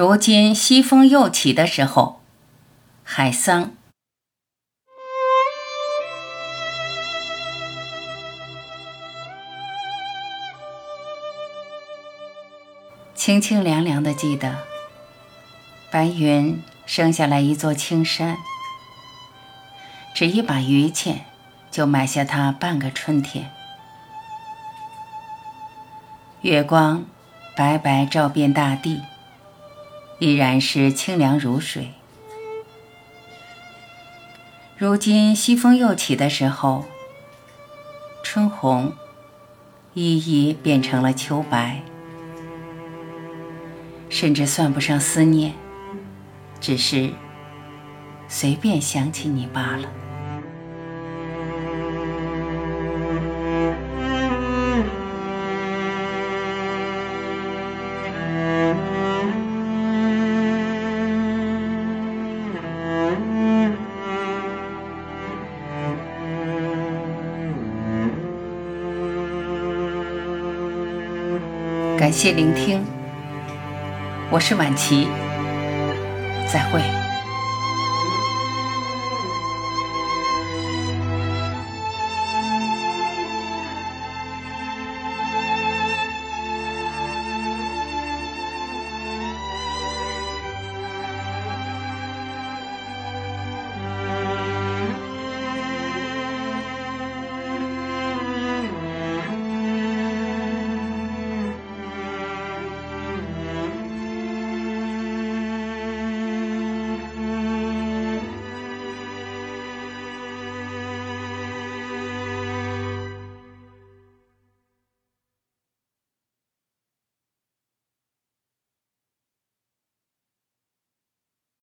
如今西风又起的时候，海桑。清清凉凉的，记得白云生下来一座青山，只一把榆钱，就买下它半个春天。月光白白照遍大地。依然是清凉如水。如今西风又起的时候，春红一一变成了秋白，甚至算不上思念，只是随便想起你罢了。感谢聆听，我是晚琪，再会。